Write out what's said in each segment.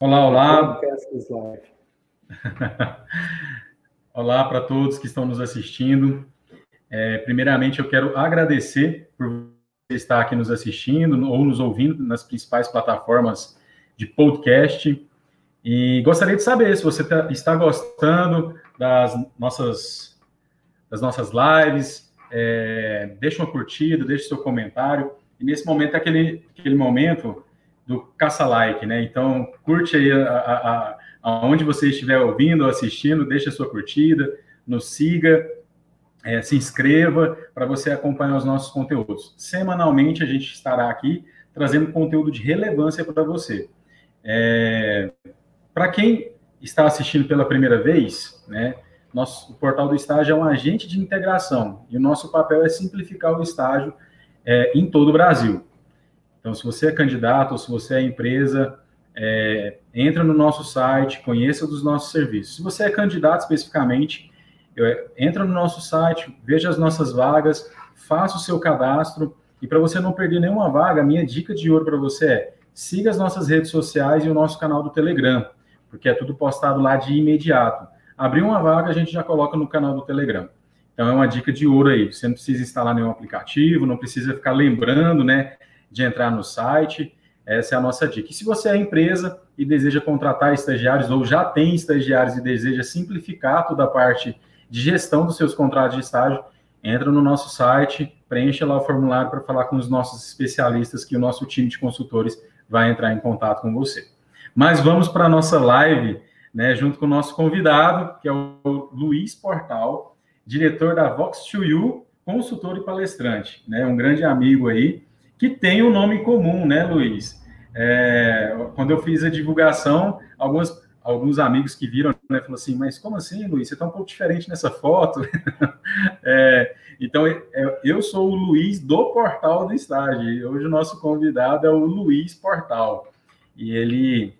Olá, olá. olá para todos que estão nos assistindo. É, primeiramente, eu quero agradecer por você estar aqui nos assistindo ou nos ouvindo nas principais plataformas de podcast. E gostaria de saber se você tá, está gostando das nossas, das nossas lives. É, deixa uma curtida, deixa seu comentário. E nesse momento é aquele, aquele momento do caça-like, né? Então, curte aí aonde você estiver ouvindo ou assistindo, deixa a sua curtida, nos siga, é, se inscreva para você acompanhar os nossos conteúdos. Semanalmente a gente estará aqui trazendo conteúdo de relevância para você. É, para quem está assistindo pela primeira vez, né? Nosso, o portal do estágio é um agente de integração e o nosso papel é simplificar o estágio é, em todo o Brasil. Então, se você é candidato ou se você é empresa, é, entra no nosso site, conheça dos nossos serviços. Se você é candidato especificamente, eu, entra no nosso site, veja as nossas vagas, faça o seu cadastro. E para você não perder nenhuma vaga, a minha dica de ouro para você é siga as nossas redes sociais e o nosso canal do Telegram, porque é tudo postado lá de imediato. Abriu uma vaga, a gente já coloca no canal do Telegram. Então é uma dica de ouro aí. Você não precisa instalar nenhum aplicativo, não precisa ficar lembrando, né? De entrar no site. Essa é a nossa dica. E se você é empresa e deseja contratar estagiários ou já tem estagiários e deseja simplificar toda a parte de gestão dos seus contratos de estágio, entra no nosso site, preencha lá o formulário para falar com os nossos especialistas que o nosso time de consultores vai entrar em contato com você. Mas vamos para a nossa live, né, junto com o nosso convidado, que é o Luiz Portal, diretor da Vox2U, consultor e palestrante, né, um grande amigo aí, que tem um nome comum, né, Luiz? É, quando eu fiz a divulgação, alguns, alguns amigos que viram, né, falaram assim, mas como assim, Luiz? Você está um pouco diferente nessa foto. é, então, é, eu sou o Luiz do Portal do Estágio. Hoje o nosso convidado é o Luiz Portal. E ele,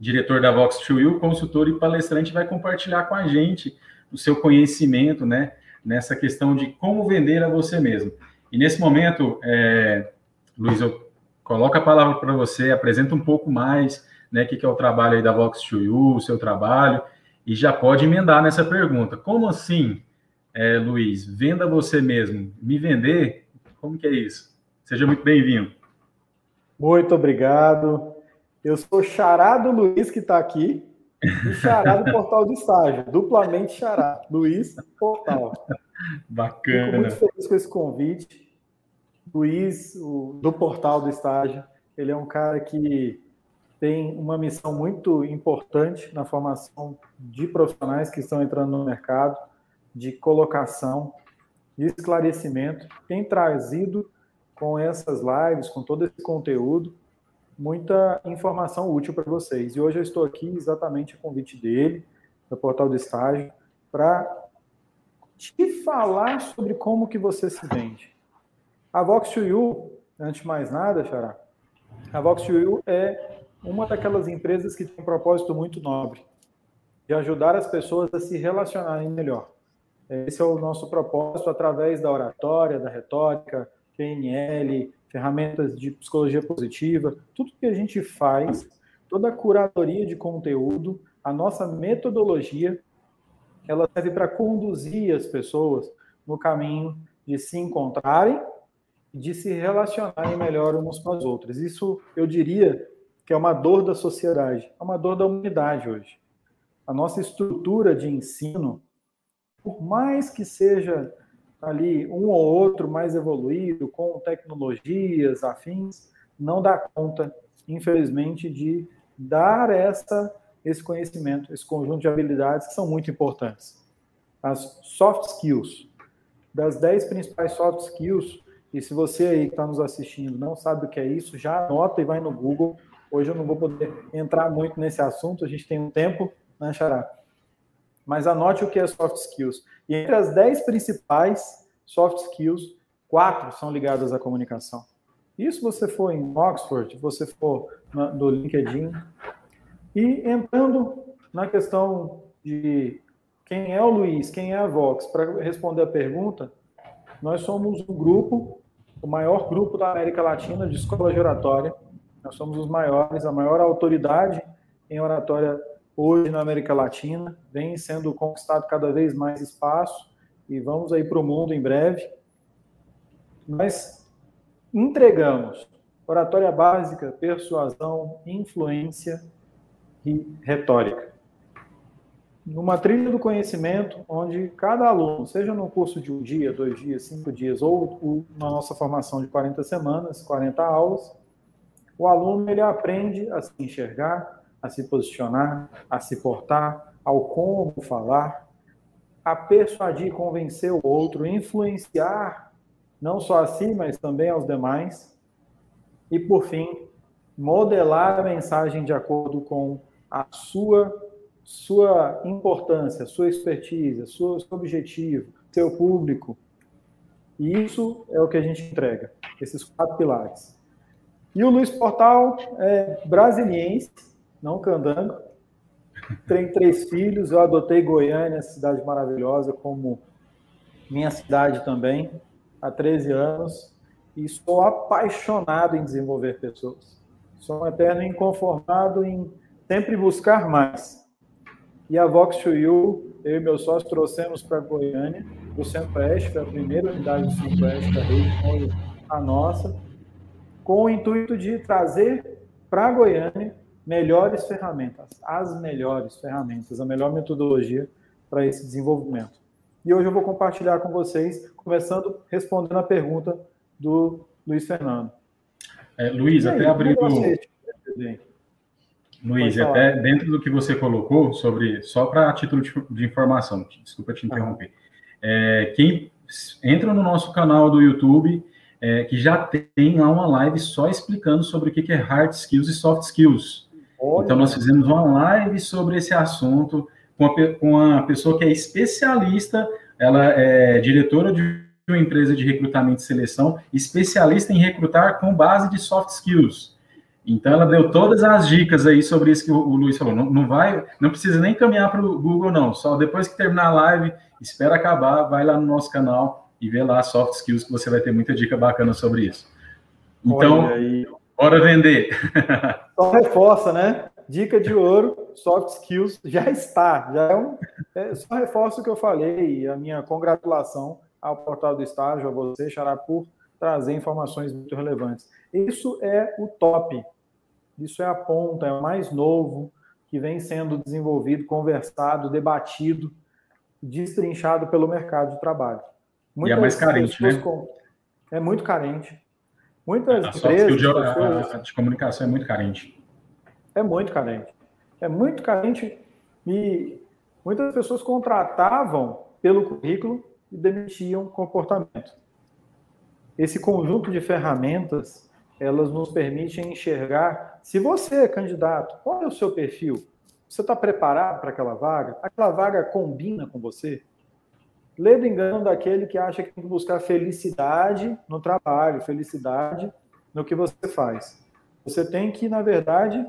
diretor da Vox 2 consultor e palestrante, vai compartilhar com a gente o seu conhecimento, né, nessa questão de como vender a você mesmo. E nesse momento, é, Luiz, eu coloco a palavra para você, apresenta um pouco mais, né, o que, é o trabalho aí da Vox 2 o seu trabalho, e já pode emendar nessa pergunta. Como assim, é, Luiz, venda você mesmo? Me vender? Como que é isso? Seja muito bem-vindo. Muito obrigado. Eu sou charado Luiz, que está aqui, e charado do Portal de Estágio, duplamente charado. Luiz Portal. Bacana. Fico muito feliz com esse convite. Luiz, o, do Portal do Estágio, ele é um cara que tem uma missão muito importante na formação de profissionais que estão entrando no mercado, de colocação, de esclarecimento. Tem trazido com essas lives, com todo esse conteúdo, muita informação útil para vocês. E hoje eu estou aqui exatamente a convite dele, do Portal do Estágio, para te falar sobre como que você se vende. A Vox2U, antes de mais nada, Xará, a Vox2U é uma daquelas empresas que tem um propósito muito nobre, de ajudar as pessoas a se relacionarem melhor. Esse é o nosso propósito através da oratória, da retórica, PNL, ferramentas de psicologia positiva, tudo que a gente faz, toda a curadoria de conteúdo, a nossa metodologia ela serve para conduzir as pessoas no caminho de se encontrarem e de se relacionarem melhor umas com as outras. Isso eu diria que é uma dor da sociedade, é uma dor da humanidade hoje. A nossa estrutura de ensino, por mais que seja ali um ou outro mais evoluído, com tecnologias afins, não dá conta, infelizmente, de dar essa esse conhecimento, esse conjunto de habilidades que são muito importantes. As soft skills. Das 10 principais soft skills, e se você aí que está nos assistindo não sabe o que é isso, já anota e vai no Google. Hoje eu não vou poder entrar muito nesse assunto, a gente tem um tempo, né, Xará? Mas anote o que é soft skills. E entre as 10 principais soft skills, quatro são ligadas à comunicação. Isso você for em Oxford, você for no LinkedIn, e entrando na questão de quem é o Luiz, quem é a Vox, para responder a pergunta, nós somos um grupo, o maior grupo da América Latina de escola geratória. Nós somos os maiores, a maior autoridade em oratória hoje na América Latina, vem sendo conquistado cada vez mais espaço e vamos aí para o mundo em breve. Nós entregamos oratória básica, persuasão, influência e retórica. Numa trilha do conhecimento, onde cada aluno, seja no curso de um dia, dois dias, cinco dias, ou na nossa formação de 40 semanas, 40 aulas, o aluno ele aprende a se enxergar, a se posicionar, a se portar, ao como falar, a persuadir convencer o outro, influenciar não só a si, mas também aos demais. E, por fim, modelar a mensagem de acordo com a sua sua importância, sua expertise, seu, seu objetivo, seu público. E isso é o que a gente entrega, esses quatro pilares. E o Luiz Portal é brasiliense, não candango. Tem três filhos, eu adotei Goiânia, cidade maravilhosa, como minha cidade também, há 13 anos, e sou apaixonado em desenvolver pessoas. Sou um eterno inconformado em sempre buscar mais. E a Vox to You, eu e meu sócio trouxemos para Goiânia, do Centro-Oeste, foi a primeira unidade do Centro-Oeste da rede, a nossa, com o intuito de trazer para Goiânia melhores ferramentas, as melhores ferramentas, a melhor metodologia para esse desenvolvimento. E hoje eu vou compartilhar com vocês, começando respondendo a pergunta do Luiz Fernando. É, Luiz, aí, até abrindo. Luiz, até dentro do que você colocou sobre, só para título de, informação, desculpa te interromper. É, quem entra no nosso canal do YouTube, é, que já tem lá uma live só explicando sobre o que é hard skills e soft skills. Olha. Então, nós fizemos uma live sobre esse assunto com a, com uma pessoa que é especialista, ela é diretora de uma empresa de recrutamento e seleção, especialista em recrutar com base de soft skills. Então ela deu todas as dicas aí sobre isso que o, o Luiz falou. Não, não vai, não precisa nem caminhar para o Google, não. Só depois que terminar a live, espera acabar, vai lá no nosso canal e vê lá soft skills que você vai ter muita dica bacana sobre isso. Então, bora vender. Só reforça, né? Dica de ouro, soft skills já está. Já é um, é, só reforça o que eu falei. A minha congratulação ao portal do estágio, a você, Xará, por trazer informações muito relevantes. Isso é o top isso é a ponta, é o mais novo que vem sendo desenvolvido, conversado, debatido, destrinchado pelo mercado de trabalho. Muitas e é mais carente, né? Com... É muito carente. Muitas a empresas... De, pessoas... a, de comunicação é muito carente. É muito carente. É muito carente e muitas pessoas contratavam pelo currículo e demitiam comportamento. Esse conjunto de ferramentas elas nos permitem enxergar se você é candidato, qual é o seu perfil? Você está preparado para aquela vaga? Aquela vaga combina com você? Lê do engano daquele que acha que tem que buscar felicidade no trabalho, felicidade no que você faz. Você tem que, na verdade,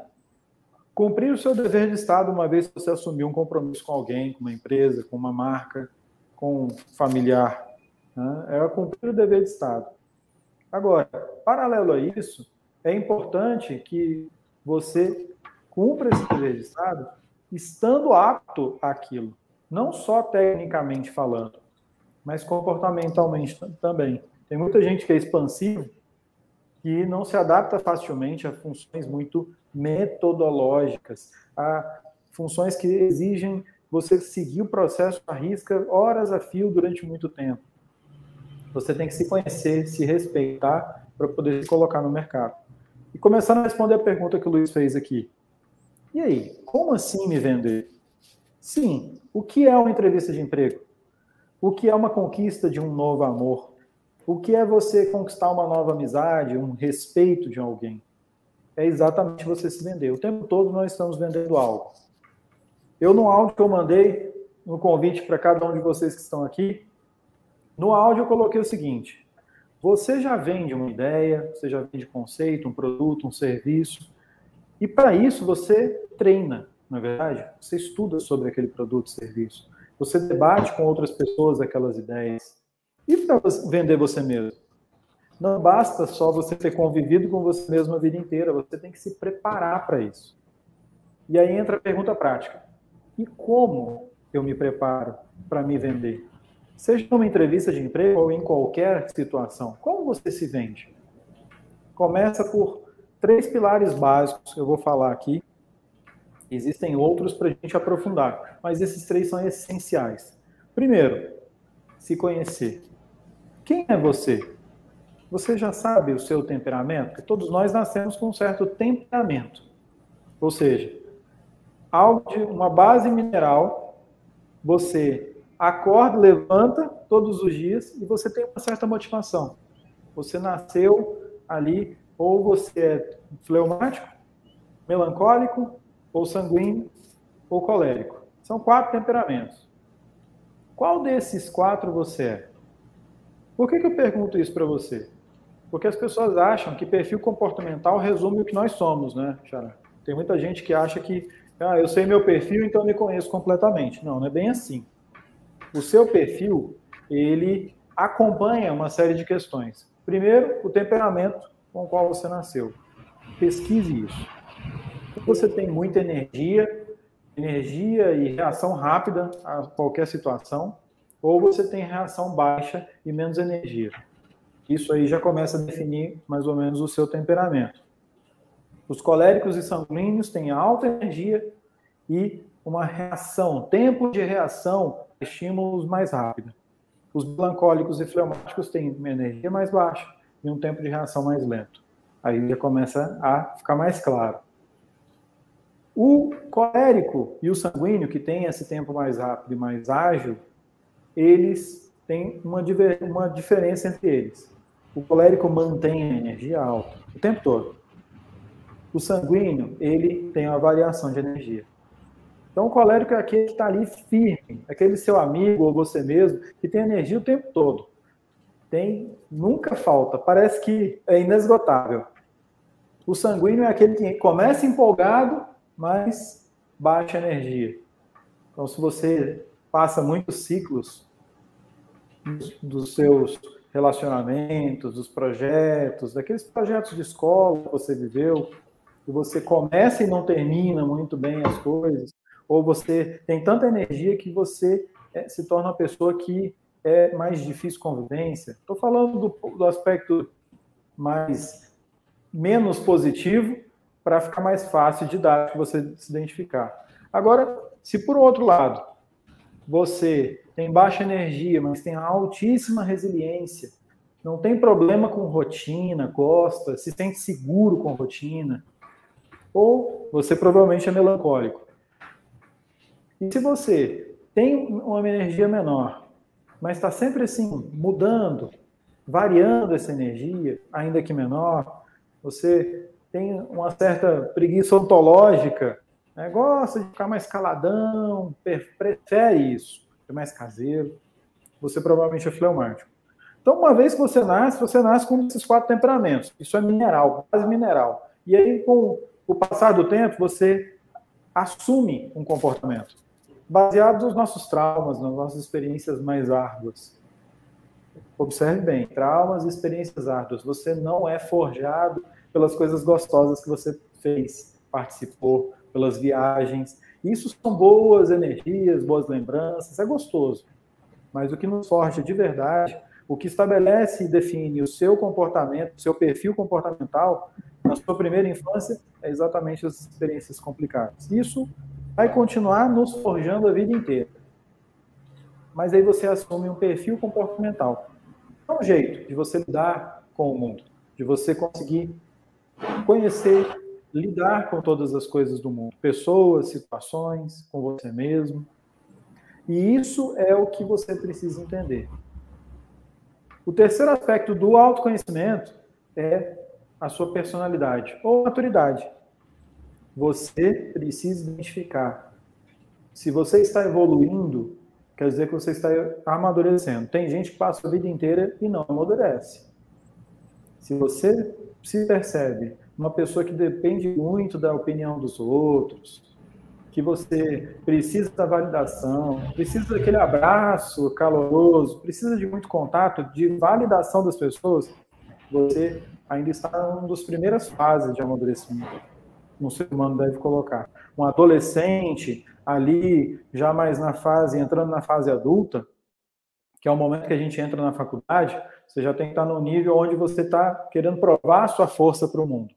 cumprir o seu dever de Estado uma vez que você assumiu um compromisso com alguém, com uma empresa, com uma marca, com um familiar. Né? É cumprir o dever de Estado. Agora, paralelo a isso, é importante que você cumpra esse dever de Estado estando apto àquilo, não só tecnicamente falando, mas comportamentalmente também. Tem muita gente que é expansivo que não se adapta facilmente a funções muito metodológicas, a funções que exigem você seguir o processo à risca, horas a fio durante muito tempo. Você tem que se conhecer, se respeitar para poder se colocar no mercado. E começando a responder a pergunta que o Luiz fez aqui. E aí, como assim me vender? Sim, o que é uma entrevista de emprego? O que é uma conquista de um novo amor? O que é você conquistar uma nova amizade, um respeito de alguém? É exatamente você se vender. O tempo todo nós estamos vendendo algo. Eu, no áudio que eu mandei, no convite para cada um de vocês que estão aqui, no áudio eu coloquei o seguinte: você já vende uma ideia, você já vende conceito, um produto, um serviço, e para isso você treina, na é verdade? Você estuda sobre aquele produto, serviço, você debate com outras pessoas aquelas ideias. E para vender você mesmo? Não basta só você ter convivido com você mesmo a vida inteira, você tem que se preparar para isso. E aí entra a pergunta prática. E como eu me preparo para me vender? Seja numa entrevista de emprego ou em qualquer situação, como você se vende? Começa por três pilares básicos, eu vou falar aqui. Existem outros para a gente aprofundar, mas esses três são essenciais. Primeiro, se conhecer. Quem é você? Você já sabe o seu temperamento? Porque todos nós nascemos com um certo temperamento. Ou seja, algo de uma base mineral, você acorda, levanta todos os dias e você tem uma certa motivação. Você nasceu ali, ou você é fleumático, melancólico, ou sanguíneo, ou colérico. São quatro temperamentos. Qual desses quatro você é? Por que, que eu pergunto isso para você? Porque as pessoas acham que perfil comportamental resume o que nós somos, né, Xará? Tem muita gente que acha que ah, eu sei meu perfil, então eu me conheço completamente. Não, não é bem assim. O seu perfil, ele acompanha uma série de questões. Primeiro, o temperamento com o qual você nasceu. Pesquise isso. Você tem muita energia, energia e reação rápida a qualquer situação, ou você tem reação baixa e menos energia. Isso aí já começa a definir mais ou menos o seu temperamento. Os coléricos e sanguíneos têm alta energia e uma reação, tempo de reação a estímulos mais rápido. Os melancólicos e fleumáticos têm uma energia mais baixa e um tempo de reação mais lento. Aí já começa a ficar mais claro. O colérico e o sanguíneo, que tem esse tempo mais rápido e mais ágil, eles têm uma, uma diferença entre eles. O colérico mantém a energia alta o tempo todo. O sanguíneo, ele tem uma variação de energia. Então, o colérico é aquele que está ali firme, aquele seu amigo ou você mesmo, que tem energia o tempo todo. Tem, nunca falta, parece que é inesgotável. O sanguíneo é aquele que começa empolgado, mas baixa energia. Então, se você passa muitos ciclos dos seus relacionamentos, dos projetos, daqueles projetos de escola que você viveu, que você começa e não termina muito bem as coisas, ou você tem tanta energia que você é, se torna uma pessoa que é mais difícil convivência. Estou falando do, do aspecto mais menos positivo para ficar mais fácil de dar você se identificar. Agora, se por outro lado você tem baixa energia, mas tem altíssima resiliência, não tem problema com rotina, gosta, se sente seguro com rotina, ou você provavelmente é melancólico. E se você tem uma energia menor, mas está sempre assim, mudando, variando essa energia, ainda que menor, você tem uma certa preguiça ontológica, né? gosta de ficar mais caladão, prefere isso é mais caseiro, você provavelmente é fleumático. Então, uma vez que você nasce, você nasce com esses quatro temperamentos. Isso é mineral, quase mineral. E aí, com o passar do tempo, você assume um comportamento baseado nos nossos traumas, nas nossas experiências mais árduas. Observe bem, traumas e experiências árduas. Você não é forjado pelas coisas gostosas que você fez, participou, pelas viagens, isso são boas energias, boas lembranças, é gostoso. Mas o que nos forja de verdade, o que estabelece e define o seu comportamento, o seu perfil comportamental, na sua primeira infância, é exatamente as experiências complicadas. Isso vai continuar nos forjando a vida inteira. Mas aí você assume um perfil comportamental. É um jeito de você lidar com o mundo, de você conseguir conhecer lidar com todas as coisas do mundo, pessoas, situações, com você mesmo. E isso é o que você precisa entender. O terceiro aspecto do autoconhecimento é a sua personalidade ou maturidade. Você precisa identificar. Se você está evoluindo, quer dizer que você está amadurecendo. Tem gente que passa a vida inteira e não amadurece. Se você se percebe uma pessoa que depende muito da opinião dos outros, que você precisa da validação, precisa daquele abraço caloroso, precisa de muito contato, de validação das pessoas, você ainda está em uma das primeiras fases de amadurecimento. Um ser humano deve colocar. Um adolescente ali, já mais na fase, entrando na fase adulta, que é o momento que a gente entra na faculdade, você já tem que estar no nível onde você está querendo provar a sua força para o mundo.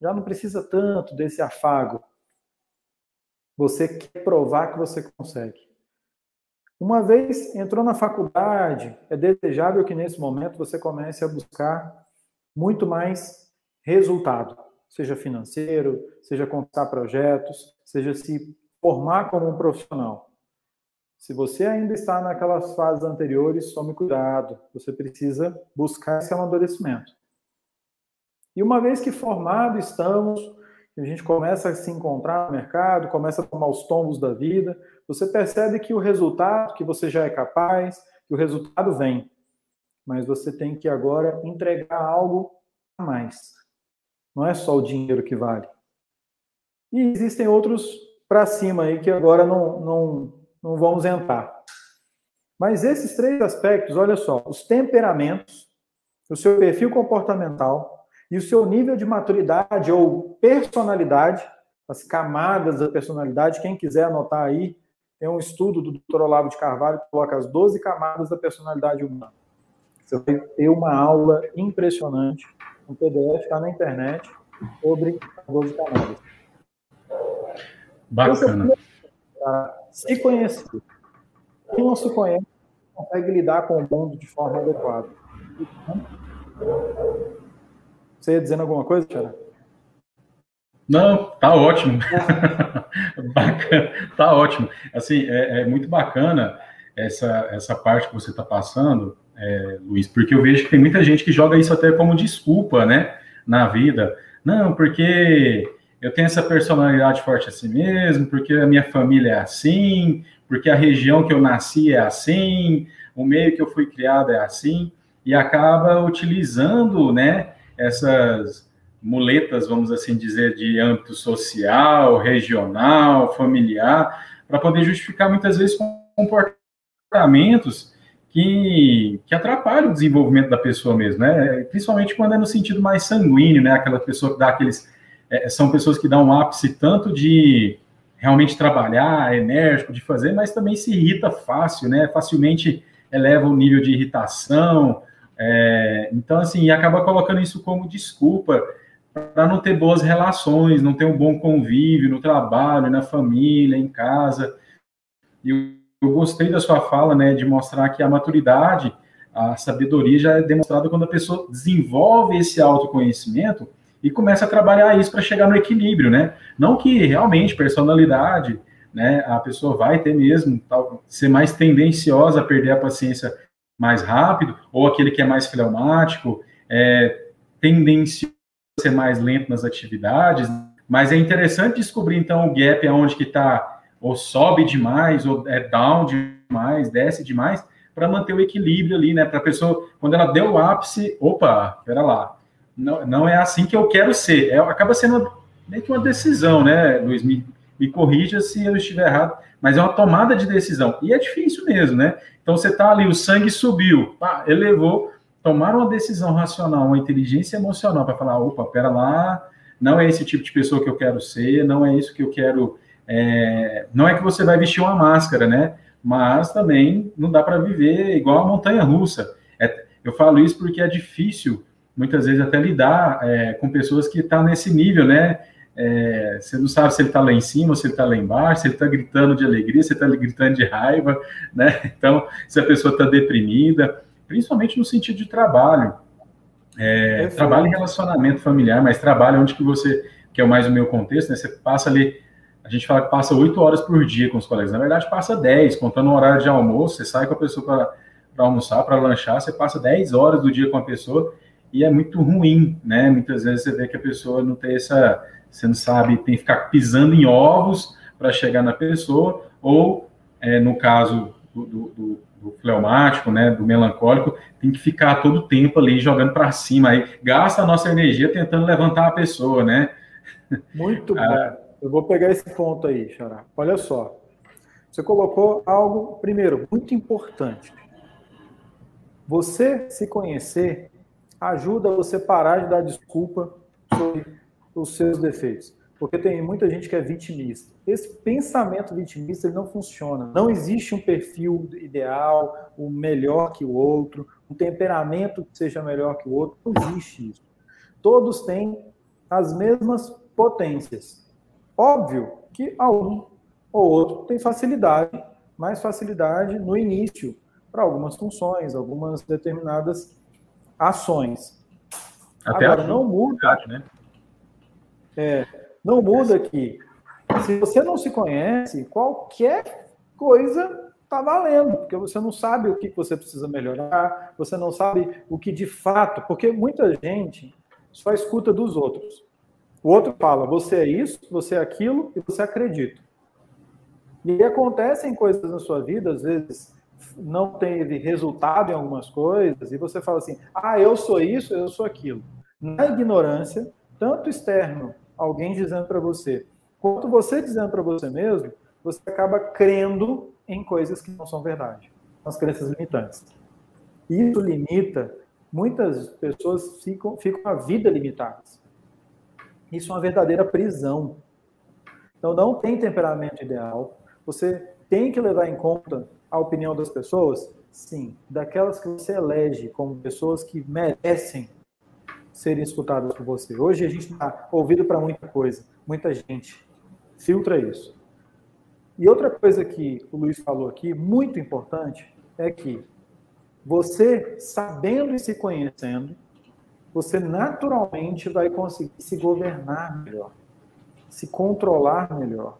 Já não precisa tanto desse afago. Você quer provar que você consegue. Uma vez entrou na faculdade, é desejável que nesse momento você comece a buscar muito mais resultado, seja financeiro, seja conquistar projetos, seja se formar como um profissional. Se você ainda está naquelas fases anteriores, tome cuidado. Você precisa buscar esse amadurecimento. E uma vez que formado estamos, a gente começa a se encontrar no mercado, começa a tomar os tombos da vida, você percebe que o resultado, que você já é capaz, que o resultado vem. Mas você tem que agora entregar algo a mais. Não é só o dinheiro que vale. E existem outros para cima aí que agora não, não, não vamos entrar. Mas esses três aspectos, olha só, os temperamentos, o seu perfil comportamental e o seu nível de maturidade ou personalidade, as camadas da personalidade, quem quiser anotar aí, tem um estudo do Dr. Olavo de Carvalho que coloca as 12 camadas da personalidade humana. Você vai ter uma aula impressionante, um PDF está na internet sobre as 12 camadas. Bacana. Se conhecer. Quem não se conhece consegue lidar com o mundo de forma adequada. Você ia dizendo alguma coisa, Tiara? Não, tá ótimo. bacana, tá ótimo. Assim, é, é, muito bacana essa, essa parte que você está passando, é, Luiz, porque eu vejo que tem muita gente que joga isso até como desculpa, né, na vida. Não, porque eu tenho essa personalidade forte assim mesmo, porque a minha família é assim, porque a região que eu nasci é assim, o meio que eu fui criado é assim, e acaba utilizando, né, essas muletas, vamos assim dizer, de âmbito social, regional, familiar, para poder justificar muitas vezes comportamentos que, que atrapalham o desenvolvimento da pessoa mesmo, né? Principalmente quando é no sentido mais sanguíneo, né? Aquela pessoa que dá aqueles. É, são pessoas que dão um ápice tanto de realmente trabalhar, enérgico de fazer, mas também se irrita fácil, né? Facilmente eleva o nível de irritação. É, então, assim, acaba colocando isso como desculpa para não ter boas relações, não ter um bom convívio no trabalho, na família, em casa. E eu, gostei da sua fala, né, de mostrar que a maturidade, a sabedoria já é demonstrada quando a pessoa desenvolve esse autoconhecimento e começa a trabalhar isso para chegar no equilíbrio, né? Não que realmente personalidade, né, a pessoa vai ter mesmo tal, ser mais tendenciosa a perder a paciência mais rápido, ou aquele que é mais fleumático, é, tendencioso ser mais lento nas atividades, mas é interessante descobrir então o gap aonde que está ou sobe demais ou é down demais, desce demais, para manter o equilíbrio ali, né? Para a pessoa, quando ela deu o ápice, opa, pera lá, não, não é assim que eu quero ser. É, acaba sendo meio que uma decisão, né, Luiz? Me, me corrija se eu estiver errado, mas é uma tomada de decisão. E é difícil mesmo, né? Então você tá ali, o sangue subiu, pá, elevou, tomar uma decisão racional, uma inteligência emocional para falar, opa, pera lá, não é esse tipo de pessoa que eu quero ser, não é isso que eu quero. É... não é que você vai vestir uma máscara, né? Mas também não dá para viver igual a montanha russa. É, eu falo isso porque é difícil, muitas vezes, até lidar é, com pessoas que estão tá nesse nível, né? É, você não sabe se ele está lá em cima, se ele está lá embaixo, se ele está gritando de alegria, se ele está gritando de raiva, né? Então, se a pessoa está deprimida principalmente no sentido de trabalho. É, trabalho em relacionamento familiar, mas trabalho onde que você, que é mais o meu contexto, né? Você passa ali, a gente fala que passa oito horas por dia com os colegas. Na verdade, passa dez, contando o horário de almoço, você sai com a pessoa para almoçar, para lanchar, você passa dez horas do dia com a pessoa e é muito ruim, né? Muitas vezes você vê que a pessoa não tem essa, você não sabe, tem que ficar pisando em ovos para chegar na pessoa, ou é, no caso do, do, do fleumático, né, do melancólico, tem que ficar todo o tempo ali jogando para cima, aí gasta a nossa energia tentando levantar a pessoa, né? Muito ah, bom. Eu vou pegar esse ponto aí, Xará. Olha só. Você colocou algo, primeiro, muito importante. Você se conhecer ajuda você parar de dar desculpa sobre os seus defeitos. porque tem muita gente que é vitimista. Esse pensamento vitimista não funciona. Não existe um perfil ideal, o um melhor que o outro, um temperamento que seja melhor que o outro. Não existe isso. Todos têm as mesmas potências. Óbvio que algum ou outro tem facilidade, mais facilidade no início para algumas funções, algumas determinadas ações. Até Agora, não muda. Né? É, não muda que se você não se conhece, qualquer coisa está valendo, porque você não sabe o que você precisa melhorar, você não sabe o que de fato, porque muita gente só escuta dos outros. O outro fala, você é isso, você é aquilo, e você acredita. E acontecem coisas na sua vida, às vezes não teve resultado em algumas coisas, e você fala assim, ah, eu sou isso, eu sou aquilo. Na ignorância, tanto externo alguém dizendo para você, quanto você dizendo para você mesmo, você acaba crendo em coisas que não são verdade. São as crenças limitantes. Isso limita, muitas pessoas ficam, ficam a vida limitadas. Isso é uma verdadeira prisão. Então não tem temperamento ideal. Você tem que levar em conta a opinião das pessoas? Sim, daquelas que você elege como pessoas que merecem serem escutadas por você. Hoje a gente está ouvido para muita coisa, muita gente. Filtra isso. E outra coisa que o Luiz falou aqui, muito importante, é que você, sabendo e se conhecendo, você naturalmente vai conseguir se governar melhor, se controlar melhor.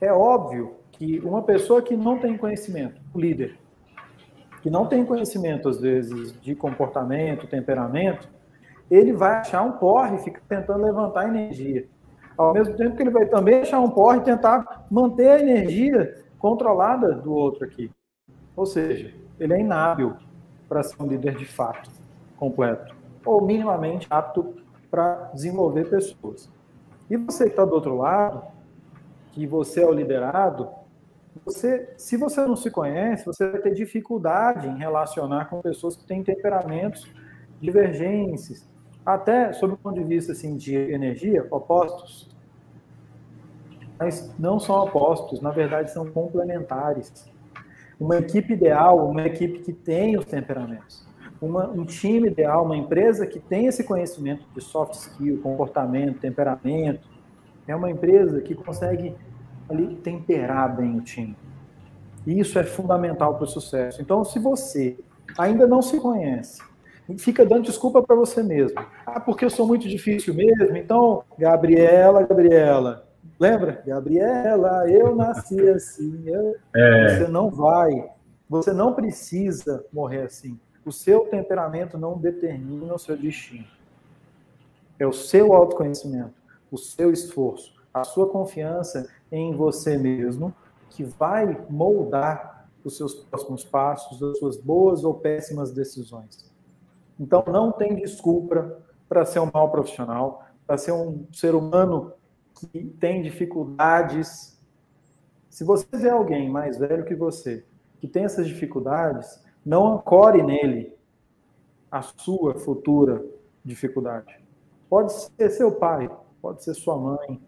É óbvio que uma pessoa que não tem conhecimento, o líder, que não tem conhecimento, às vezes, de comportamento, temperamento, ele vai achar um porre e fica tentando levantar energia. Ao mesmo tempo que ele vai também achar um porre e tentar manter a energia controlada do outro aqui. Ou seja, ele é inábil para ser um líder de fato, completo, ou minimamente apto para desenvolver pessoas. E você que está do outro lado, que você é o liderado, você, se você não se conhece, você vai ter dificuldade em relacionar com pessoas que têm temperamentos divergentes, até sob o ponto de vista assim, de energia, opostos. Mas não são opostos, na verdade são complementares. Uma equipe ideal, uma equipe que tem os temperamentos. Uma, um time ideal, uma empresa que tem esse conhecimento de soft skill, comportamento, temperamento, é uma empresa que consegue ali temperar bem o time. E isso é fundamental para o sucesso. Então, se você ainda não se conhece, fica dando desculpa para você mesmo. Ah, porque eu sou muito difícil mesmo. Então, Gabriela, Gabriela, lembra? Gabriela, eu nasci assim. Eu... É. Você não vai, você não precisa morrer assim. O seu temperamento não determina o seu destino. É o seu autoconhecimento, o seu esforço, a sua confiança em você mesmo que vai moldar os seus próximos passos, as suas boas ou péssimas decisões. Então, não tem desculpa para ser um mau profissional, para ser um ser humano que tem dificuldades. Se você vê alguém mais velho que você, que tem essas dificuldades, não ancore nele a sua futura dificuldade. Pode ser seu pai, pode ser sua mãe,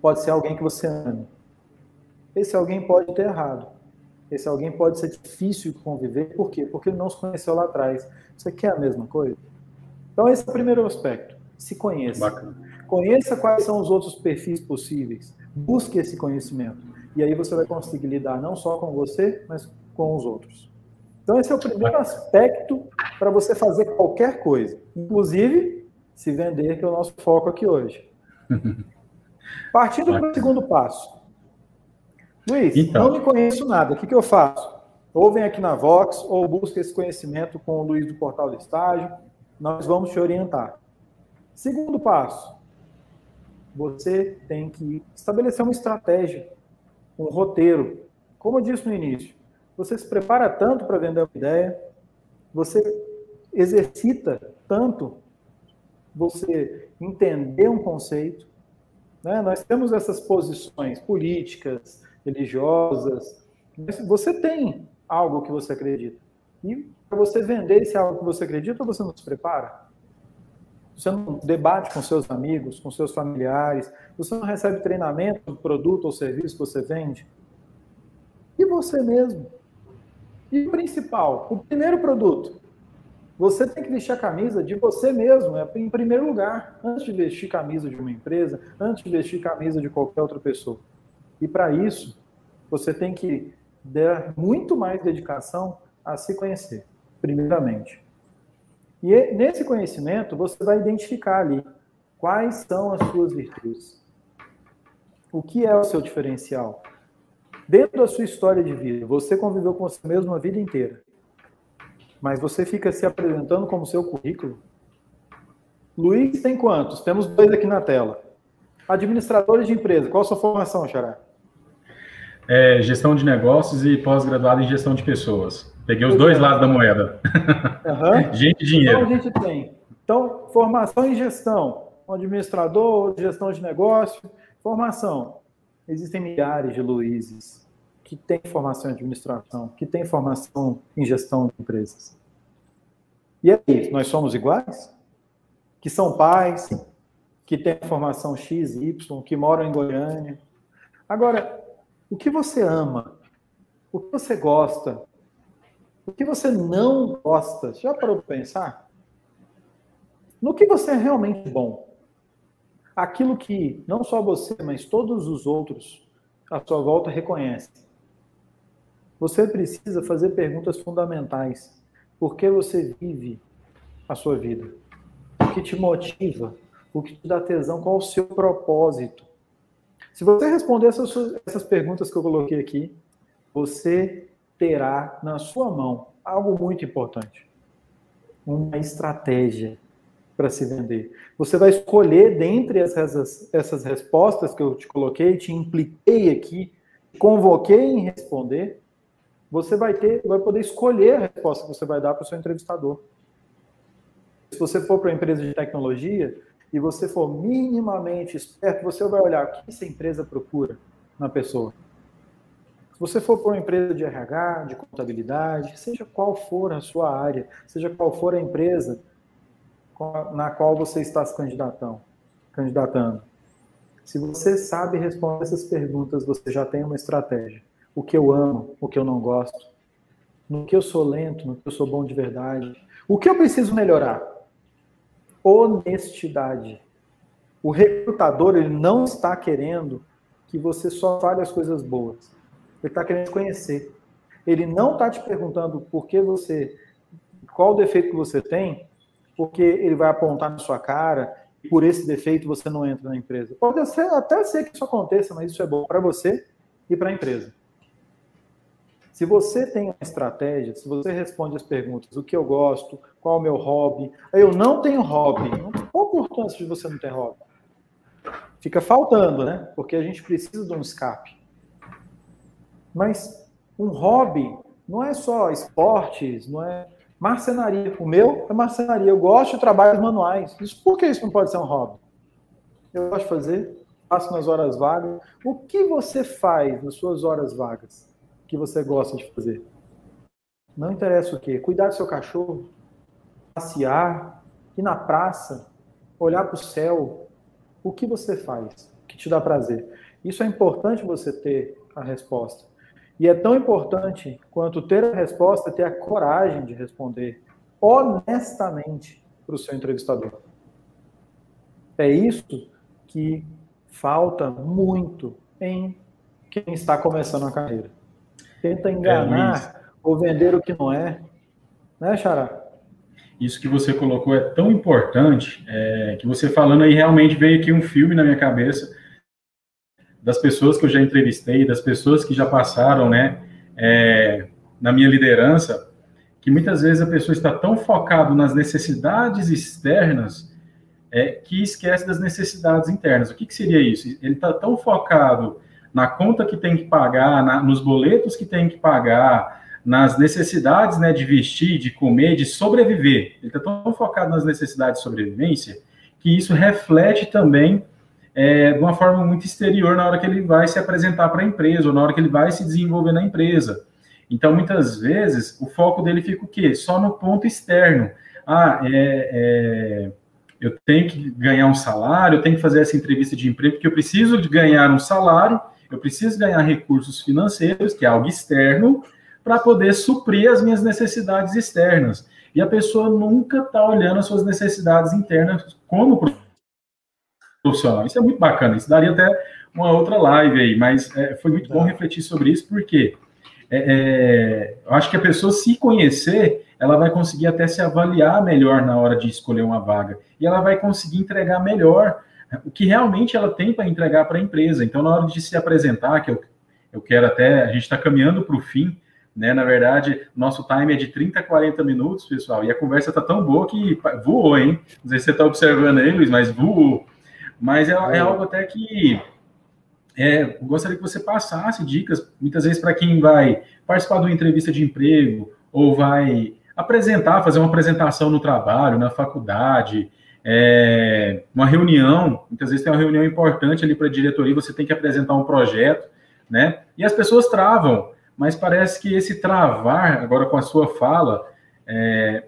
pode ser alguém que você ame. Esse alguém pode ter errado. Esse alguém pode ser difícil de conviver. Por quê? Porque ele não se conheceu lá atrás. Você quer a mesma coisa? Então, esse é o primeiro aspecto. Se conheça. Bacana. Conheça quais são os outros perfis possíveis. Busque esse conhecimento. E aí você vai conseguir lidar não só com você, mas com os outros. Então, esse é o primeiro aspecto para você fazer qualquer coisa. Inclusive, se vender, que é o nosso foco aqui hoje. Partindo para o segundo passo. Luiz, então. não me conheço nada, o que, que eu faço? Ou vem aqui na Vox, ou busca esse conhecimento com o Luiz do Portal do Estágio, nós vamos te orientar. Segundo passo, você tem que estabelecer uma estratégia, um roteiro. Como eu disse no início, você se prepara tanto para vender uma ideia, você exercita tanto você entender um conceito, né? Nós temos essas posições políticas, religiosas. Você tem algo que você acredita. E para você vender esse algo que você acredita, você não se prepara? você não debate com seus amigos, com seus familiares, você não recebe treinamento do produto ou serviço que você vende. E você mesmo. E o principal, o primeiro produto. Você tem que vestir a camisa de você mesmo, é em primeiro lugar, antes de vestir camisa de uma empresa, antes de vestir camisa de qualquer outra pessoa. E para isso, você tem que dar muito mais dedicação a se conhecer, primeiramente. E nesse conhecimento, você vai identificar ali quais são as suas virtudes. O que é o seu diferencial? Dentro da sua história de vida, você conviveu com você mesmo a vida inteira. Mas você fica se apresentando como seu currículo. Luiz tem quantos? Temos dois aqui na tela. Administradores de empresa, qual a sua formação, Xará? É, gestão de negócios e pós-graduado em gestão de pessoas. Peguei os dois lados da moeda. Uhum. gente e dinheiro. Então a gente tem. Então, formação em gestão, um administrador, gestão de negócio, formação. Existem milhares de Luizes que têm formação em administração, que têm formação em gestão de empresas. E aí, nós somos iguais? Que são pais, que têm formação X, Y, que moram em Goiânia. Agora, o que você ama? O que você gosta? O que você não gosta? Já parou para pensar? No que você é realmente bom? Aquilo que não só você, mas todos os outros à sua volta reconhecem. Você precisa fazer perguntas fundamentais. Por que você vive a sua vida? O que te motiva? O que te dá tesão? Qual o seu propósito? Se você responder essas, essas perguntas que eu coloquei aqui, você terá na sua mão algo muito importante: uma estratégia para se vender. Você vai escolher dentre essas, essas respostas que eu te coloquei, te impliquei aqui, convoquei em responder, você vai ter, vai poder escolher a resposta que você vai dar para o seu entrevistador. Se você for para uma empresa de tecnologia e você for minimamente esperto, você vai olhar o que essa empresa procura na pessoa. Se você for para uma empresa de RH, de contabilidade, seja qual for a sua área, seja qual for a empresa, na qual você está se candidatando. candidatando. Se você sabe responder essas perguntas, você já tem uma estratégia. O que eu amo, o que eu não gosto, no que eu sou lento, no que eu sou bom de verdade, o que eu preciso melhorar? Honestidade. O recrutador ele não está querendo que você só fale as coisas boas. Ele está querendo te conhecer. Ele não está te perguntando por que você, qual o defeito que você tem, porque ele vai apontar na sua cara e por esse defeito você não entra na empresa. Pode ser, até ser que isso aconteça, mas isso é bom para você e para a empresa. Se você tem uma estratégia, se você responde as perguntas, o que eu gosto, qual é o meu hobby, eu não tenho hobby, qual a importância de você não ter hobby? Fica faltando, né? Porque a gente precisa de um escape. Mas um hobby não é só esportes, não é Marcenaria. O meu é marcenaria. Eu gosto de trabalhos manuais. Isso, por que isso não pode ser um hobby? Eu gosto de fazer, faço nas horas vagas. O que você faz nas suas horas vagas que você gosta de fazer? Não interessa o quê? Cuidar do seu cachorro, passear, ir na praça, olhar para o céu. O que você faz que te dá prazer? Isso é importante você ter a resposta. E é tão importante quanto ter a resposta, ter a coragem de responder honestamente para o seu entrevistador. É isso que falta muito em quem está começando a carreira. Tenta enganar é, ou vender o que não é. Né, Xará? Isso que você colocou é tão importante é, que você falando aí realmente veio aqui um filme na minha cabeça das pessoas que eu já entrevistei, das pessoas que já passaram, né, é, na minha liderança, que muitas vezes a pessoa está tão focado nas necessidades externas é, que esquece das necessidades internas. O que, que seria isso? Ele está tão focado na conta que tem que pagar, na, nos boletos que tem que pagar, nas necessidades né, de vestir, de comer, de sobreviver. Ele está tão focado nas necessidades de sobrevivência que isso reflete também é, de uma forma muito exterior na hora que ele vai se apresentar para a empresa, ou na hora que ele vai se desenvolver na empresa. Então, muitas vezes, o foco dele fica o quê? Só no ponto externo. Ah, é, é, eu tenho que ganhar um salário, eu tenho que fazer essa entrevista de emprego, porque eu preciso de ganhar um salário, eu preciso ganhar recursos financeiros, que é algo externo, para poder suprir as minhas necessidades externas. E a pessoa nunca está olhando as suas necessidades internas como profissional. Isso é muito bacana, isso daria até uma outra live aí, mas é, foi muito bom refletir sobre isso, porque é, é, eu acho que a pessoa se conhecer, ela vai conseguir até se avaliar melhor na hora de escolher uma vaga, e ela vai conseguir entregar melhor o que realmente ela tem para entregar para a empresa. Então, na hora de se apresentar, que eu, eu quero até, a gente está caminhando para o fim, né? Na verdade, nosso time é de 30 a 40 minutos, pessoal, e a conversa está tão boa que voou, hein? Não sei se você está observando aí, Luiz, mas voou. Mas é, é algo até que é, gostaria que você passasse dicas, muitas vezes, para quem vai participar de uma entrevista de emprego ou vai apresentar, fazer uma apresentação no trabalho, na faculdade, é, uma reunião, muitas vezes tem uma reunião importante ali para a diretoria, você tem que apresentar um projeto, né? E as pessoas travam, mas parece que esse travar, agora com a sua fala, é,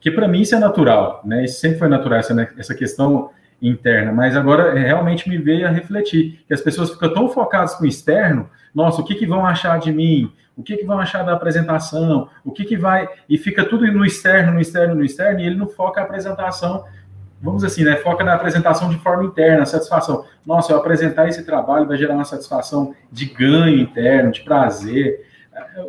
que para mim isso é natural, né? Isso sempre foi natural, essa, né? essa questão interna, mas agora é, realmente me veio a refletir que as pessoas ficam tão focadas com o externo, nossa, o que, que vão achar de mim? O que, que vão achar da apresentação? O que, que vai. E fica tudo no externo, no externo, no externo, e ele não foca a apresentação, vamos assim, né? Foca na apresentação de forma interna, satisfação. Nossa, eu apresentar esse trabalho vai gerar uma satisfação de ganho interno, de prazer.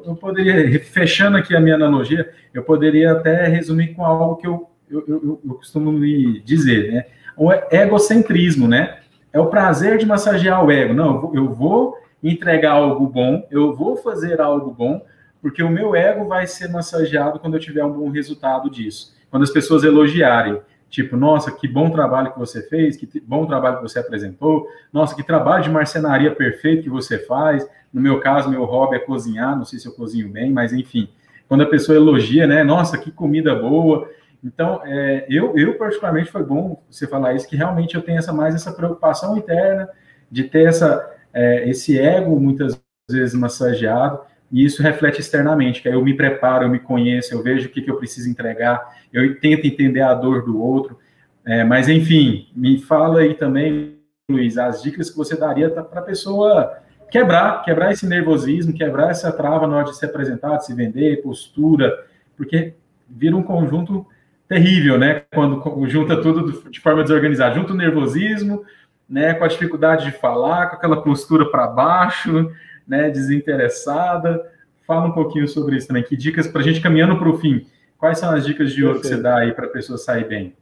Eu poderia, fechando aqui a minha analogia, eu poderia até resumir com algo que eu, eu, eu, eu costumo me dizer, né? O egocentrismo, né? É o prazer de massagear o ego. Não, eu vou entregar algo bom, eu vou fazer algo bom, porque o meu ego vai ser massageado quando eu tiver um bom resultado disso. Quando as pessoas elogiarem, tipo, nossa, que bom trabalho que você fez, que bom trabalho que você apresentou, nossa, que trabalho de marcenaria perfeito que você faz. No meu caso, meu hobby é cozinhar, não sei se eu cozinho bem, mas enfim, quando a pessoa elogia, né, nossa, que comida boa, então, é, eu, eu particularmente foi bom você falar isso, que realmente eu tenho essa mais essa preocupação interna de ter essa, é, esse ego muitas vezes massageado, e isso reflete externamente, que aí eu me preparo, eu me conheço, eu vejo o que, que eu preciso entregar, eu tento entender a dor do outro, é, mas enfim, me fala aí também, Luiz, as dicas que você daria para a pessoa quebrar, quebrar esse nervosismo, quebrar essa trava na hora de se apresentar, de se vender, postura, porque vira um conjunto terrível, né? Quando junta tudo de forma desorganizada, junta o nervosismo, né? Com a dificuldade de falar, com aquela postura para baixo, né? Desinteressada. Fala um pouquinho sobre isso também. Que dicas para a gente caminhando para o fim? Quais são as dicas de ouro que você dá aí para a pessoa sair bem?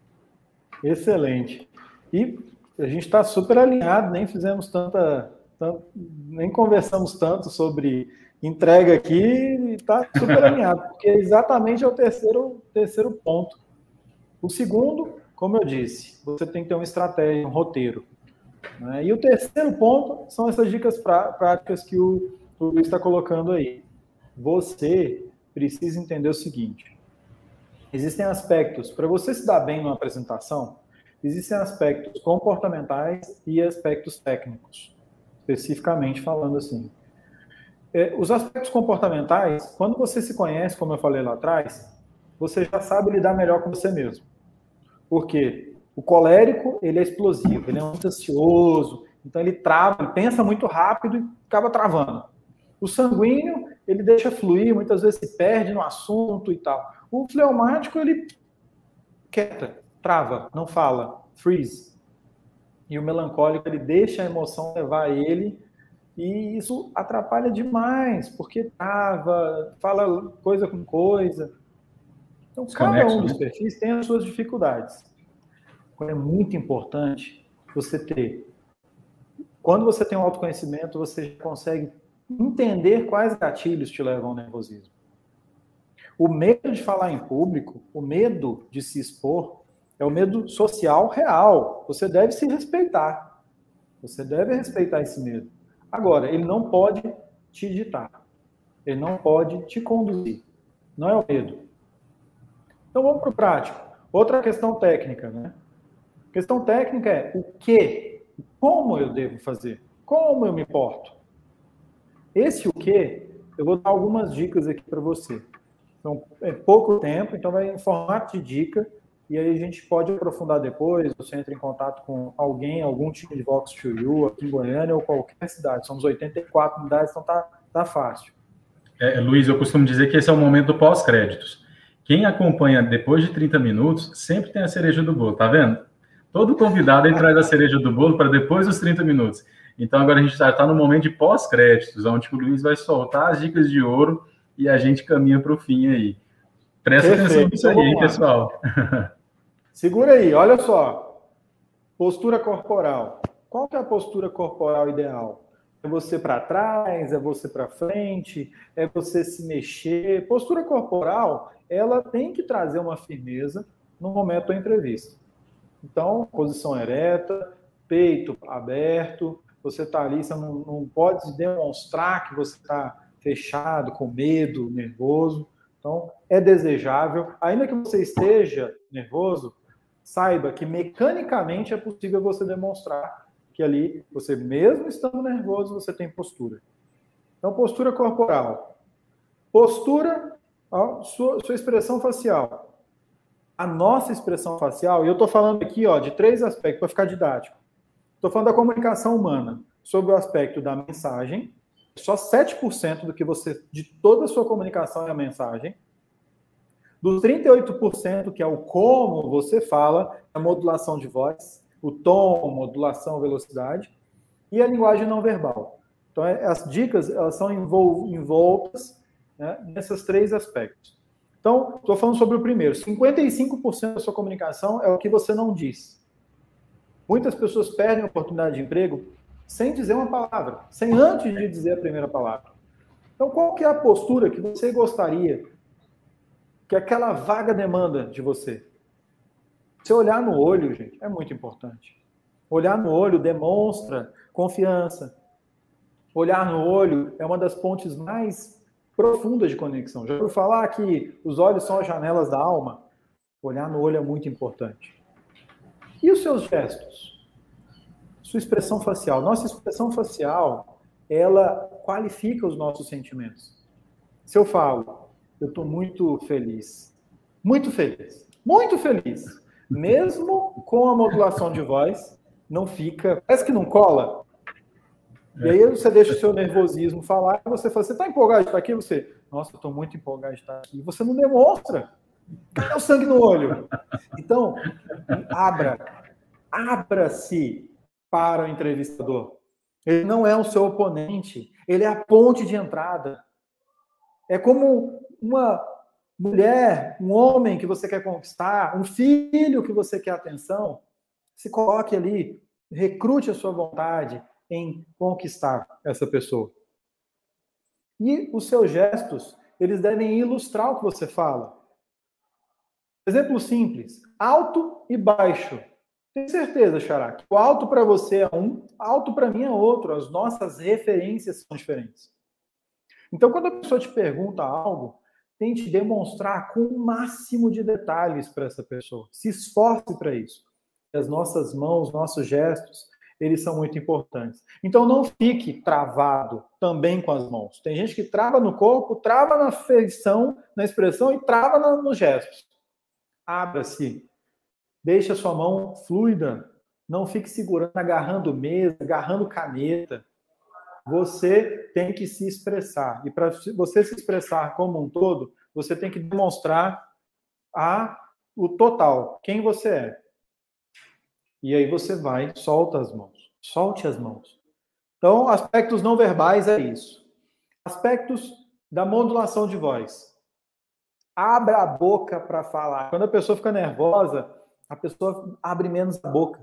Excelente. E a gente está super alinhado, nem fizemos tanta, tanto, nem conversamos tanto sobre entrega aqui e está super alinhado, porque exatamente é o terceiro, terceiro ponto. O segundo, como eu disse, você tem que ter uma estratégia, um roteiro. Né? E o terceiro ponto são essas dicas práticas que o, o Luiz está colocando aí. Você precisa entender o seguinte: existem aspectos, para você se dar bem numa apresentação, existem aspectos comportamentais e aspectos técnicos, especificamente falando assim. É, os aspectos comportamentais, quando você se conhece, como eu falei lá atrás, você já sabe lidar melhor com você mesmo. Porque o colérico, ele é explosivo, ele é muito ansioso, então ele trava, ele pensa muito rápido e acaba travando. O sanguíneo, ele deixa fluir, muitas vezes se perde no assunto e tal. O fleumático, ele quieta, trava, não fala, freeze. E o melancólico, ele deixa a emoção levar ele e isso atrapalha demais, porque trava, fala coisa com coisa. Então, cada um dos né? perfis tem as suas dificuldades. É muito importante você ter. Quando você tem um autoconhecimento, você consegue entender quais gatilhos te levam ao nervosismo. O medo de falar em público, o medo de se expor, é o medo social real. Você deve se respeitar. Você deve respeitar esse medo. Agora, ele não pode te ditar. Ele não pode te conduzir. Não é o medo. Então vamos para o prático. Outra questão técnica, né? A questão técnica é o que, como eu devo fazer, como eu me porto. Esse o que, eu vou dar algumas dicas aqui para você. Então, é pouco tempo, então vai em formato de dica e aí a gente pode aprofundar depois, você entra em contato com alguém, algum time de Vox to You, aqui em Goiânia ou qualquer cidade. Somos 84 unidades, então tá, tá fácil. É, Luiz, eu costumo dizer que esse é o momento do pós-créditos. Quem acompanha depois de 30 minutos sempre tem a cereja do bolo, tá vendo? Todo convidado ele traz a cereja do bolo para depois dos 30 minutos. Então agora a gente está no momento de pós-créditos, onde o Luiz vai soltar as dicas de ouro e a gente caminha para o fim aí. Presta Perfeito. atenção nisso aí, hein, pessoal. Segura aí, olha só. Postura corporal. Qual que é a postura corporal ideal? É você para trás, é você para frente, é você se mexer. Postura corporal, ela tem que trazer uma firmeza no momento da entrevista. Então, posição ereta, peito aberto, você está ali, você não, não pode demonstrar que você está fechado, com medo, nervoso. Então, é desejável, ainda que você esteja nervoso, saiba que mecanicamente é possível você demonstrar que ali, você mesmo estando nervoso, você tem postura. Então, postura corporal. Postura, ó, sua, sua expressão facial a nossa expressão facial, e eu estou falando aqui ó, de três aspectos para ficar didático. Estou falando da comunicação humana, sobre o aspecto da mensagem, só 7% do que você, de toda a sua comunicação é a mensagem. Dos 38%, que é o como você fala, a modulação de voz, o tom, modulação, velocidade, e a linguagem não verbal. Então, é, as dicas elas são envoltas né, nesses três aspectos. Então, estou falando sobre o primeiro. 55% da sua comunicação é o que você não diz. Muitas pessoas perdem a oportunidade de emprego sem dizer uma palavra, sem antes de dizer a primeira palavra. Então, qual que é a postura que você gostaria que aquela vaga demanda de você? Se olhar no olho, gente, é muito importante. Olhar no olho demonstra confiança. Olhar no olho é uma das pontes mais profunda de conexão. Já ouviu falar que os olhos são as janelas da alma? Olhar no olho é muito importante. E os seus gestos? Sua expressão facial. Nossa expressão facial, ela qualifica os nossos sentimentos. Se eu falo, eu estou muito feliz, muito feliz, muito feliz, mesmo com a modulação de voz, não fica, parece que não cola, e aí você deixa o seu nervosismo falar, você fala, você está empolgado de estar aqui? Você, nossa, estou muito empolgado de estar aqui. Você não demonstra. Cadê o sangue no olho? Então, abra, abra-se para o entrevistador. Ele não é o seu oponente, ele é a ponte de entrada. É como uma mulher, um homem que você quer conquistar, um filho que você quer atenção. Se coloque ali, recrute a sua vontade, em conquistar essa pessoa. E os seus gestos, eles devem ilustrar o que você fala. Exemplo simples: alto e baixo. Tem certeza, Xará, que o alto para você é um, alto para mim é outro. As nossas referências são diferentes. Então, quando a pessoa te pergunta algo, tente demonstrar com o máximo de detalhes para essa pessoa. Se esforce para isso. As nossas mãos, nossos gestos, eles são muito importantes. Então não fique travado também com as mãos. Tem gente que trava no corpo, trava na feição, na expressão e trava nos gestos. Abra-se. Deixe a sua mão fluida. Não fique segurando, agarrando mesa, agarrando caneta. Você tem que se expressar. E para você se expressar como um todo, você tem que demonstrar a, o total, quem você é. E aí você vai, solta as mãos. Solte as mãos. Então, aspectos não verbais é isso. Aspectos da modulação de voz. Abra a boca para falar. Quando a pessoa fica nervosa, a pessoa abre menos a boca.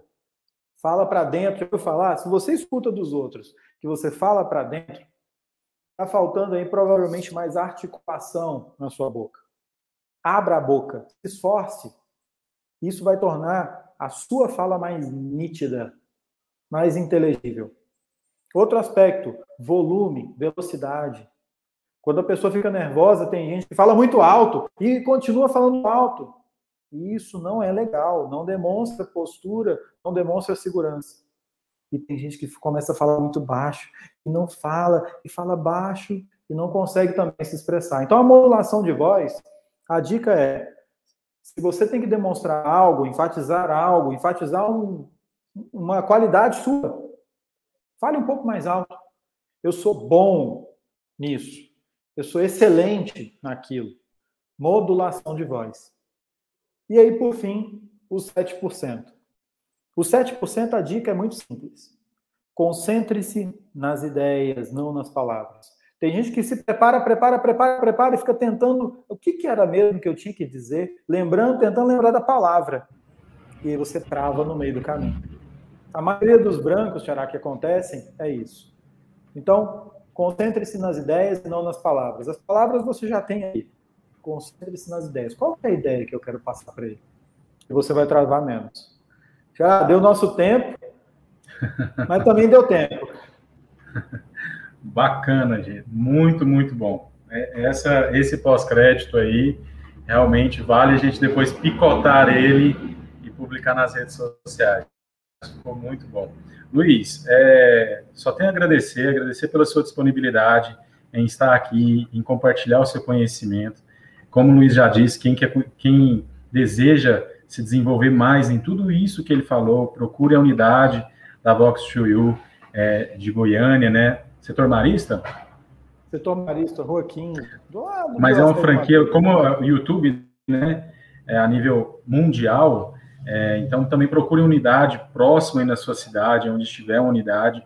Fala para dentro. Eu falar, se você escuta dos outros que você fala para dentro, está faltando aí provavelmente mais articulação na sua boca. Abra a boca, se esforce. Isso vai tornar a sua fala mais nítida, mais inteligível. Outro aspecto, volume, velocidade. Quando a pessoa fica nervosa, tem gente que fala muito alto e continua falando alto. E isso não é legal, não demonstra postura, não demonstra segurança. E tem gente que começa a falar muito baixo e não fala, e fala baixo e não consegue também se expressar. Então a modulação de voz, a dica é Se você tem que demonstrar algo, enfatizar algo, enfatizar um, uma qualidade sua, fale um pouco mais alto. Eu sou bom nisso. Eu sou excelente naquilo. Modulação de voz. E aí, por fim, os 7%. Os 7%, a dica é muito simples. Concentre-se nas ideias, não nas palavras. Tem gente que se prepara, prepara, prepara, prepara e fica tentando o que, que era mesmo que eu tinha que dizer, lembrando, tentando lembrar da palavra. E aí você trava no meio do caminho. A maioria dos brancos, será que acontecem? É isso. Então, concentre-se nas ideias e não nas palavras. As palavras você já tem aí. Concentre-se nas ideias. Qual é a ideia que eu quero passar para ele? E você vai travar menos. Já deu nosso tempo, mas também deu tempo. Bacana, gente. Muito, muito bom. É, essa, esse pós-crédito aí realmente vale a gente depois picotar ele e publicar nas redes sociais. Ficou muito bom. Luiz, é, só tenho a agradecer, agradecer pela sua disponibilidade em estar aqui, em compartilhar o seu conhecimento. Como o Luiz já disse, quem, quer, quem deseja se desenvolver mais em tudo isso que ele falou, procure a unidade da Vox 2U é, de Goiânia, né? Setor Marista? Setor Marista, Rua 15. Mas é uma franquia, como o YouTube, né, é a nível mundial, é, então, também procure unidade próxima aí na sua cidade, onde estiver uma unidade.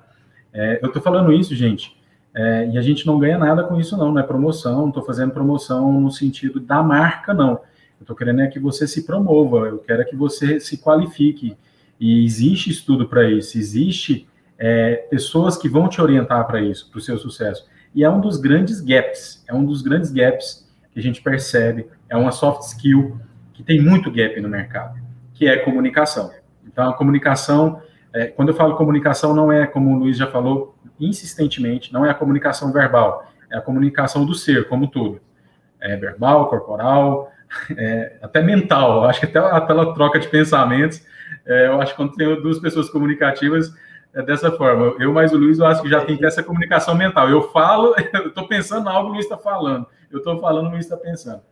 É, eu estou falando isso, gente, é, e a gente não ganha nada com isso, não, não é promoção, não estou fazendo promoção no sentido da marca, não. Eu estou querendo é que você se promova, eu quero é que você se qualifique. E existe estudo para isso, existe é, pessoas que vão te orientar para isso, para o seu sucesso. E é um dos grandes gaps, é um dos grandes gaps que a gente percebe, é uma soft skill que tem muito gap no mercado que é comunicação. Então, a comunicação, é, quando eu falo comunicação, não é, como o Luiz já falou insistentemente, não é a comunicação verbal, é a comunicação do ser, como tudo. É verbal, corporal, é, até mental. Eu acho que até pela troca de pensamentos, é, eu acho que quando tem duas pessoas comunicativas, é dessa forma. Eu mais o Luiz, eu acho que já tem essa comunicação mental. Eu falo, eu estou pensando algo, o Luiz está falando. Eu estou falando, o Luiz está pensando.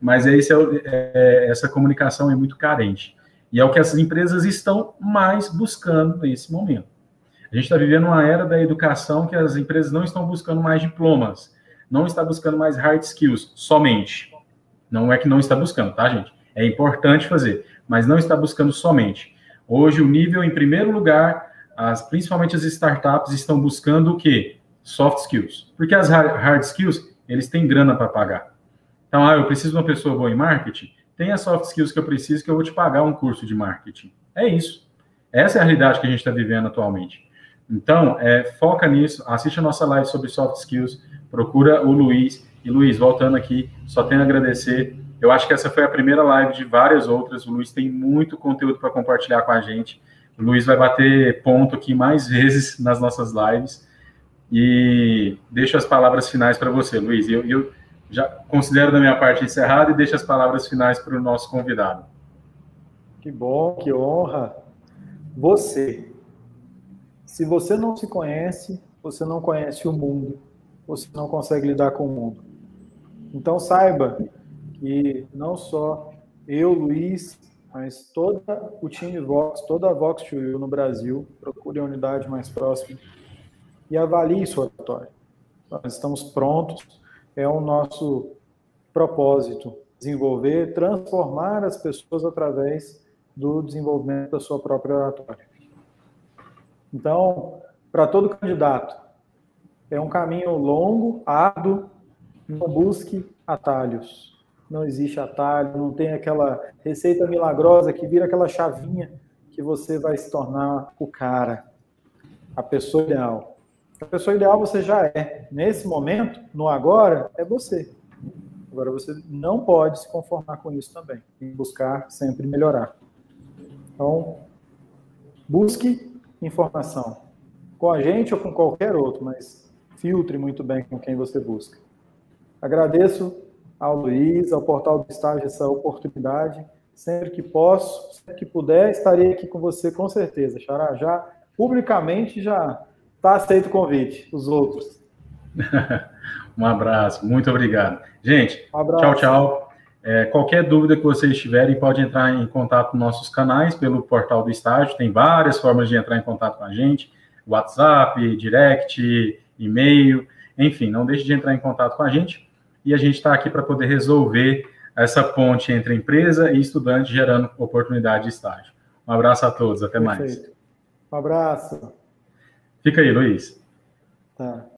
Mas é, esse é, é, essa comunicação é muito carente. E é o que essas empresas estão mais buscando nesse momento. A gente está vivendo uma era da educação que as empresas não estão buscando mais diplomas, não está buscando mais hard skills somente. Não é que não está buscando, tá, gente? É importante fazer, mas não está buscando somente. Hoje, o nível, em primeiro lugar, as, principalmente as startups estão buscando o quê? Soft skills. Porque as hard skills, eles têm grana para pagar. Então, ah, eu preciso de uma pessoa boa em marketing, tem as soft skills que eu preciso, que eu vou te pagar um curso de marketing. É isso. Essa é a realidade que a gente está vivendo atualmente. Então, é, foca nisso, assiste a nossa live sobre soft skills, procura o Luiz. E Luiz, voltando aqui, só tenho a agradecer. Eu acho que essa foi a primeira live de várias outras. O Luiz tem muito conteúdo para compartilhar com a gente. O Luiz vai bater ponto aqui mais vezes nas nossas lives. E deixo as palavras finais para você, Luiz. Eu, eu já considero da minha parte encerrado e deixo as palavras finais para o nosso convidado. Que bom, que honra. Você. Se você não se conhece, você não conhece o mundo. Você não consegue lidar com o mundo. Então saiba que não só eu, Luiz, mas todo o time Vox, toda a Vox no Brasil, procure a unidade mais próxima e avalie sua oratória. Nós estamos prontos é o nosso propósito, desenvolver, transformar as pessoas através do desenvolvimento da sua própria oratória. Então, para todo candidato, é um caminho longo, árduo, não busque atalhos. Não existe atalho, não tem aquela receita milagrosa que vira aquela chavinha que você vai se tornar o cara, a pessoa ideal. A pessoa ideal você já é. Nesse momento, no agora, é você. Agora você não pode se conformar com isso também. Que buscar sempre melhorar. Então, busque informação. Com a gente ou com qualquer outro, mas filtre muito bem com quem você busca. Agradeço ao Luiz, ao Portal do Estágio, essa oportunidade. Sempre que posso, sempre que puder, estarei aqui com você com certeza. Xará, já publicamente já Tá aceito o convite, os outros. um abraço, muito obrigado. Gente, um tchau, tchau. É, qualquer dúvida que vocês tiverem, pode entrar em contato nos nossos canais, pelo portal do estágio, tem várias formas de entrar em contato com a gente, WhatsApp, direct, e-mail, enfim, não deixe de entrar em contato com a gente, e a gente está aqui para poder resolver essa ponte entre empresa e estudante, gerando oportunidade de estágio. Um abraço a todos, até Perfeito. mais. Um abraço. Fica aí, Luiz. Tá.